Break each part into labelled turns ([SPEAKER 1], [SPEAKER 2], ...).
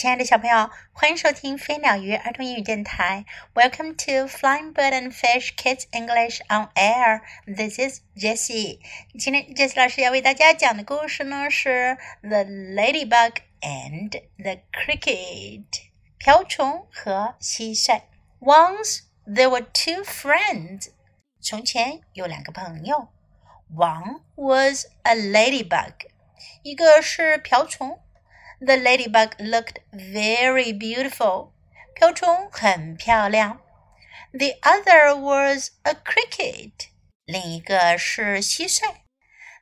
[SPEAKER 1] 亲爱的小朋友，欢迎收听飞鸟鱼儿童英语电台。Welcome to Flying Bird and Fish Kids English on Air. This is Jessie. 今天 Jessie 老师要为大家讲的故事呢是 The Ladybug and the Cricket，瓢虫和蟋蟀。Once there were two friends. 从前有两个朋友。One was a ladybug，一个是瓢虫。the ladybug looked very beautiful. 瓢虫很漂亮。The other was a cricket. 另一个是蟋蟀。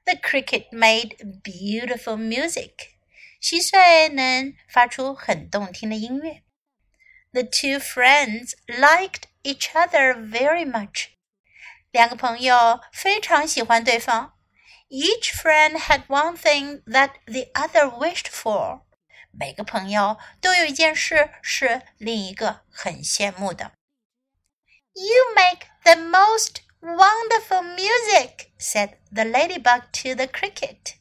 [SPEAKER 1] The cricket made beautiful music. 蟋蟀能发出很动听的音乐。The two friends liked each other very much. 两个朋友非常喜欢对方。Each friend had one thing that the other wished for. 每个朋友都有一件事是另一个很羡慕的。You make the most wonderful music," said the ladybug to the cricket.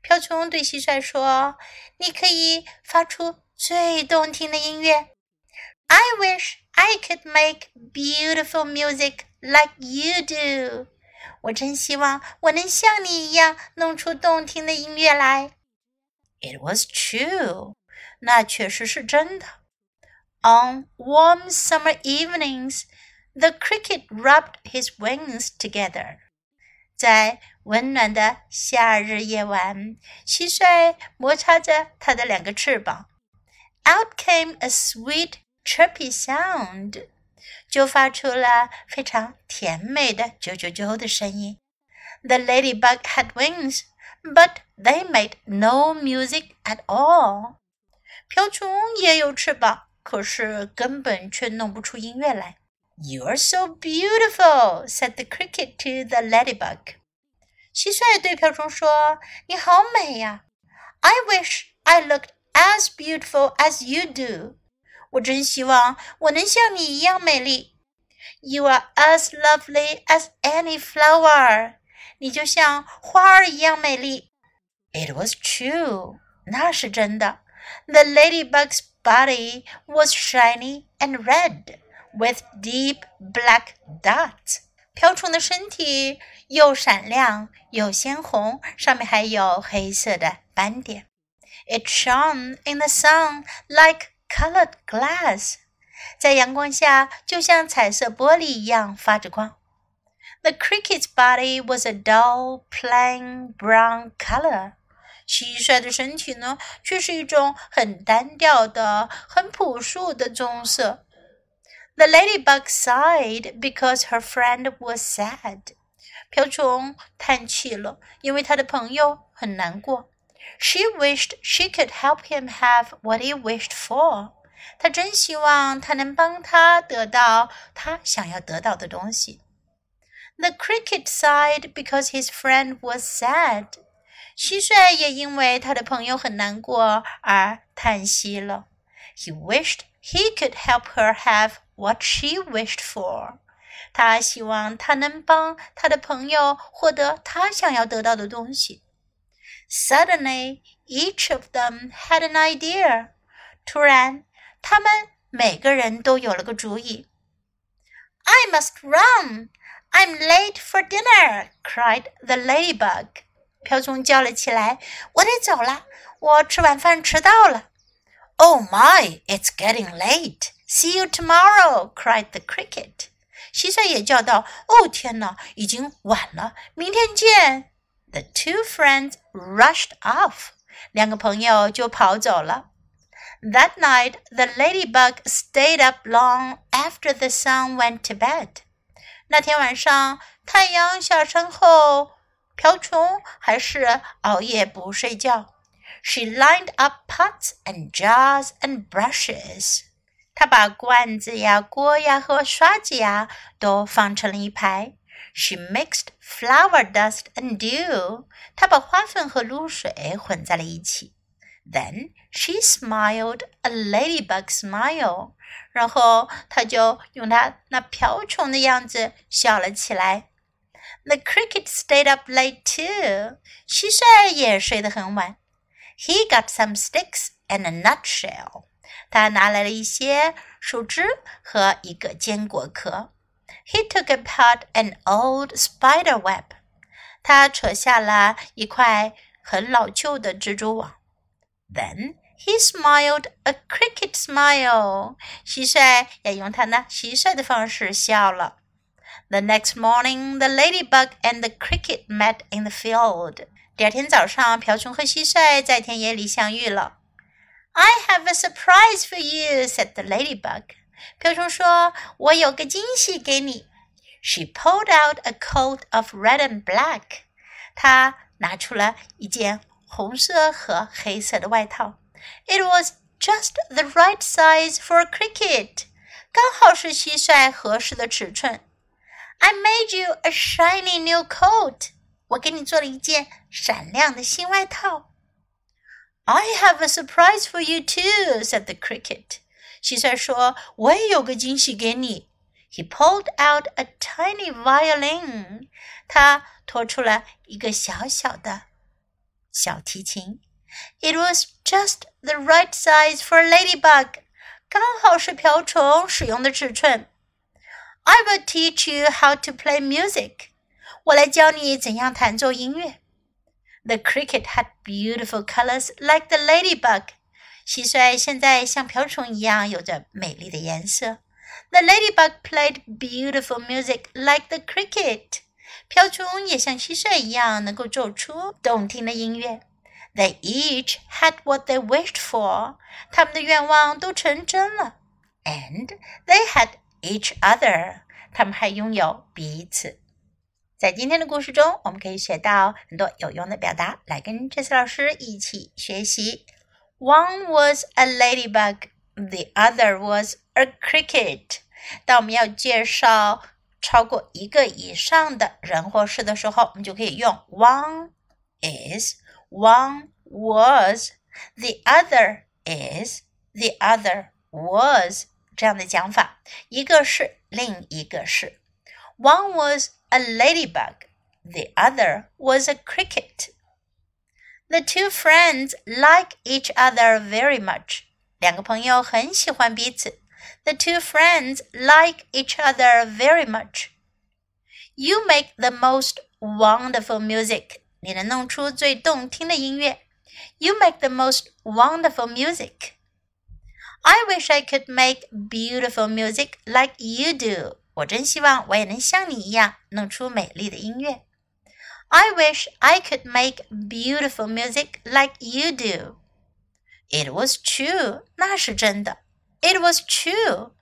[SPEAKER 1] 瓢虫对蟋蟀说：“你可以发出最动听的音乐。” I wish I could make beautiful music like you do. 我真希望我能像你一样弄出动听的音乐来。 It was true. 那确实是真的。On warm summer evenings, the cricket rubbed his wings together. 在温暖的夏日夜晚，蟋蟀摩擦着它的两个翅膀。Out came a sweet chirpy sound，就发出了非常甜美的啾啾啾的声音。The ladybug had wings, but they made no music at all. 瓢虫也有翅膀，可是根本却弄不出音乐来。You're so beautiful," said the cricket to the ladybug. 蟋蟀对瓢虫说：“你好美呀！I wish I looked as beautiful as you do. 我真希望我能像你一样美丽。You are as lovely as any flower. 你就像花儿一样美丽。It was true. 那是真的。the ladybug's body was shiny and red with deep black dots. 瓢虫的身体又闪亮又鲜红，上面还有黑色的斑点。It shone in the sun like colored glass. 在阳光下就像彩色玻璃一样发着光。 The cricket's body was a dull, plain brown color. 蟋蟀的身体呢，却是一种很单调的、很朴素的棕色。The ladybug sighed because her friend was sad. 瓢虫叹气了，因为他的朋友很难过。She wished she could help him have what he wished for. 她真希望他能帮他得到他想要得到的东西。 The cricket sighed because his friend was sad. 蟋蟀也因为他的朋友很难过而叹息了。He wished he could help her have what she wished for。他希望他能帮他的朋友获得他想要得到的东西。Suddenly, each of them had an idea。突然，他们每个人都有了个主意。I must run. I'm late for dinner, cried the ladybug. 瓢虫叫了起来：“我得走了，我吃晚饭迟到了。”
[SPEAKER 2] Oh my, it's getting late.
[SPEAKER 1] See you tomorrow! cried the cricket. 蟋蟀也叫道：“哦，天哪，已经晚了，明天见。” The two friends rushed off. 两个朋友就跑走了。That night, the ladybug stayed up long after the sun went to bed. 那天晚上，太阳下山后。瓢虫还是熬夜不睡觉。She lined up pots and jars and brushes。她把罐子呀、锅呀和刷子呀都放成了一排。She mixed flower dust and dew。她把花粉和露水混在了一起。Then she smiled a ladybug smile。然后他就用他那瓢虫的样子笑了起来。the cricket stayed up late too. 蟋蟀也睡得很晚。He got some sticks and a nutshell. 他拿来了一些树枝和一个坚果壳。He took apart an old spider web. 他扯下了一块很老旧的蜘蛛网。Then he smiled a cricket smile. 蟋蟀也用它那蟋蟀的方式笑了。The next morning, the ladybug and the cricket met in the field. 第二天早上，瓢虫和蟋蟀在田野里相遇了。I have a surprise for you," said the ladybug. 瓢虫说：“我有个惊喜给你。” She pulled out a coat of red and black. 她拿出了一件红色和黑色的外套。 It was just the right size for a cricket. 刚好是蟋蟀合适的尺寸。I made you a shiny new coat. 我给你做了一件闪亮的新外套。I have a surprise for you too," said the cricket. 蟋蟀说：“我也有个惊喜给你。” He pulled out a tiny violin. 他拖出了一个小小的小提琴。 It was just the right size for a ladybug. 刚好是瓢虫使用的尺寸。I will teach you how to play music. 我来教你怎样弹奏音乐。the cricket had beautiful colors like the ladybug. 蟋蟀现在像瓢虫一样有着美丽的颜色。The ladybug played beautiful music like the cricket. 瓢虫也像蟋蟀一样能够奏出动听的音乐。 They each had what they wished for. 他们的愿望都成真了。And they had each other. 他们还拥有彼此。在今天的故事中，我们可以学到很多有用的表达，来跟这次老师一起学习。One was a ladybug, the other was a cricket。当我们要介绍超过一个以上的人或事的时候，我们就可以用 one is, one was, the other is, the other was 这样的讲法。一个是，另一个是。One was a ladybug, the other was a cricket. The two friends like each other very much. 两个朋友很喜欢彼此。The two friends like each other very much. You make the most wonderful music. 你能弄出最动听的音乐。You make the most wonderful music. I wish I could make beautiful music like you do. 我真希望我也能像你一样弄出美丽的音乐。I wish I could make beautiful music like you do. It was true. 那是真的。It was true.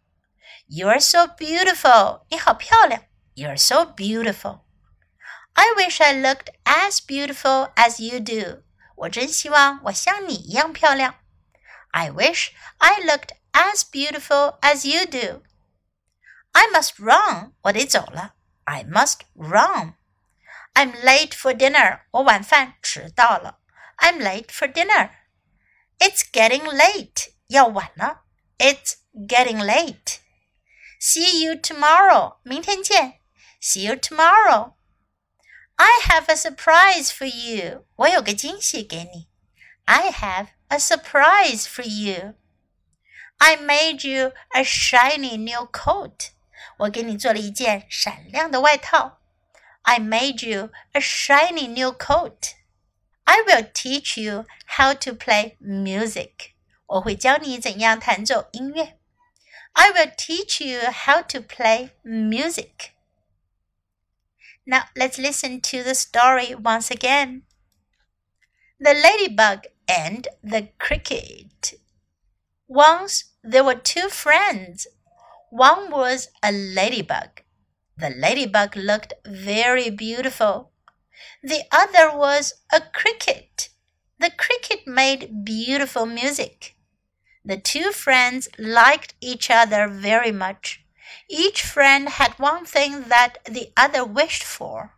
[SPEAKER 1] You are so beautiful. 你好漂亮。You are so beautiful. I wish I looked as beautiful as you do. 我真希望我像你一样漂亮。I wish I looked as beautiful as you do. I must run. 我得走了。I must run. I'm late for dinner. 我晚饭迟到了。I'm late for dinner. It's getting late. 要晚了。It's getting late. See you tomorrow. 明天见。See you tomorrow. I have a surprise for you. 我有个惊喜给你。I have a surprise for you. I made you a shiny new coat. 我给你做了一件闪亮的外套。I made you a shiny new coat. I will teach you how to play music. 我会教你怎样弹奏音乐。I will teach you how to play music. Now let's listen to the story once again. The ladybug and the cricket. Once there were two friends one was a ladybug. The ladybug looked very beautiful. The other was a cricket. The cricket made beautiful music. The two friends liked each other very much. Each friend had one thing that the other wished for.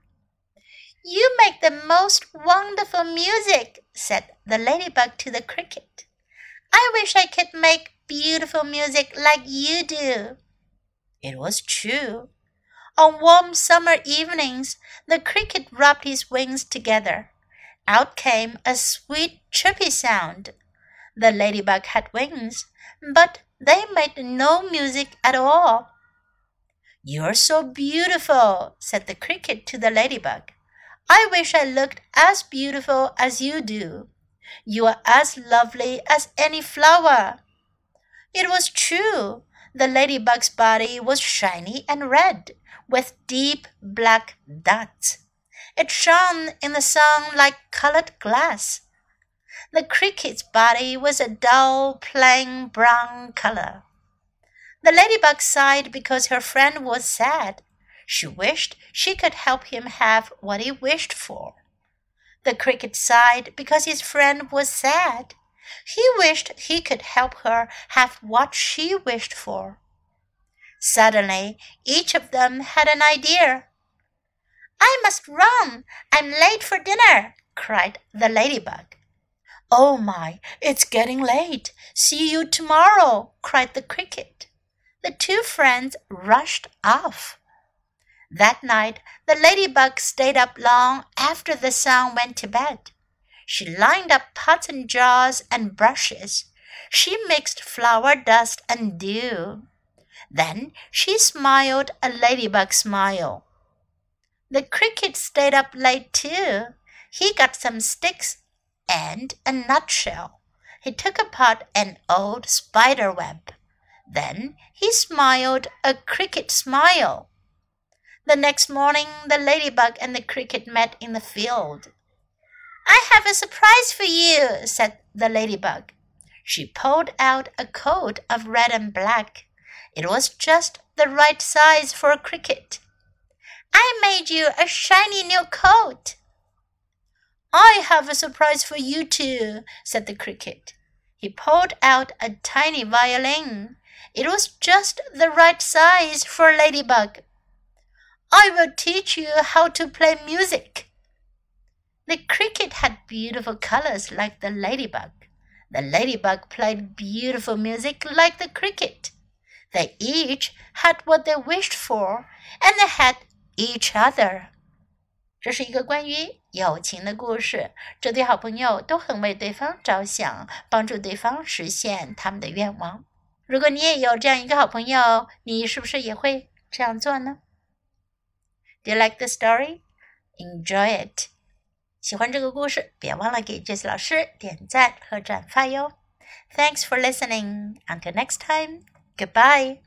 [SPEAKER 1] You make the most wonderful music, said the ladybug to the cricket. I wish I could make beautiful music like you do. It was true. On warm summer evenings, the cricket rubbed his wings together. Out came a sweet chirpy sound. The ladybug had wings, but they made no music at all. You're so beautiful, said the cricket to the ladybug. I wish I looked as beautiful as you do. You are as lovely as any flower. It was true. The ladybug's body was shiny and red, with deep black dots. It shone in the sun like colored glass. The cricket's body was a dull, plain brown color. The ladybug sighed because her friend was sad. She wished she could help him have what he wished for. The cricket sighed because his friend was sad. He wished he could help her have what she wished for. Suddenly, each of them had an idea. I must run. I'm late for dinner, cried the ladybug. Oh my, it's getting late. See you tomorrow, cried the cricket. The two friends rushed off. That night, the ladybug stayed up long after the sun went to bed. She lined up pots and jars and brushes. She mixed flower dust and dew. Then she smiled a ladybug smile. The cricket stayed up late too. He got some sticks and a nutshell. He took apart an old spider web. Then he smiled a cricket smile. The next morning, the ladybug and the cricket met in the field. I have a surprise for you, said the ladybug. She pulled out a coat of red and black. It was just the right size for a cricket. I made you a shiny new coat. I have a surprise for you too, said the cricket. He pulled out a tiny violin. It was just the right size for a ladybug. I will teach you how to play music. The cricket had beautiful colors like the ladybug. The ladybug played beautiful music like the cricket. They each had what they wished for, and they had each other. 这是一个关于友情的故事，这对好朋友都很为对方着想，帮助对方实现他们的愿望。 如果你也有这样一个好朋友，你是不是也会这样做呢？Do you like the story? Enjoy it. 喜欢这个故事，别忘了给 Jess 老师点赞和转发哟。Thanks for listening. Until next time. Goodbye.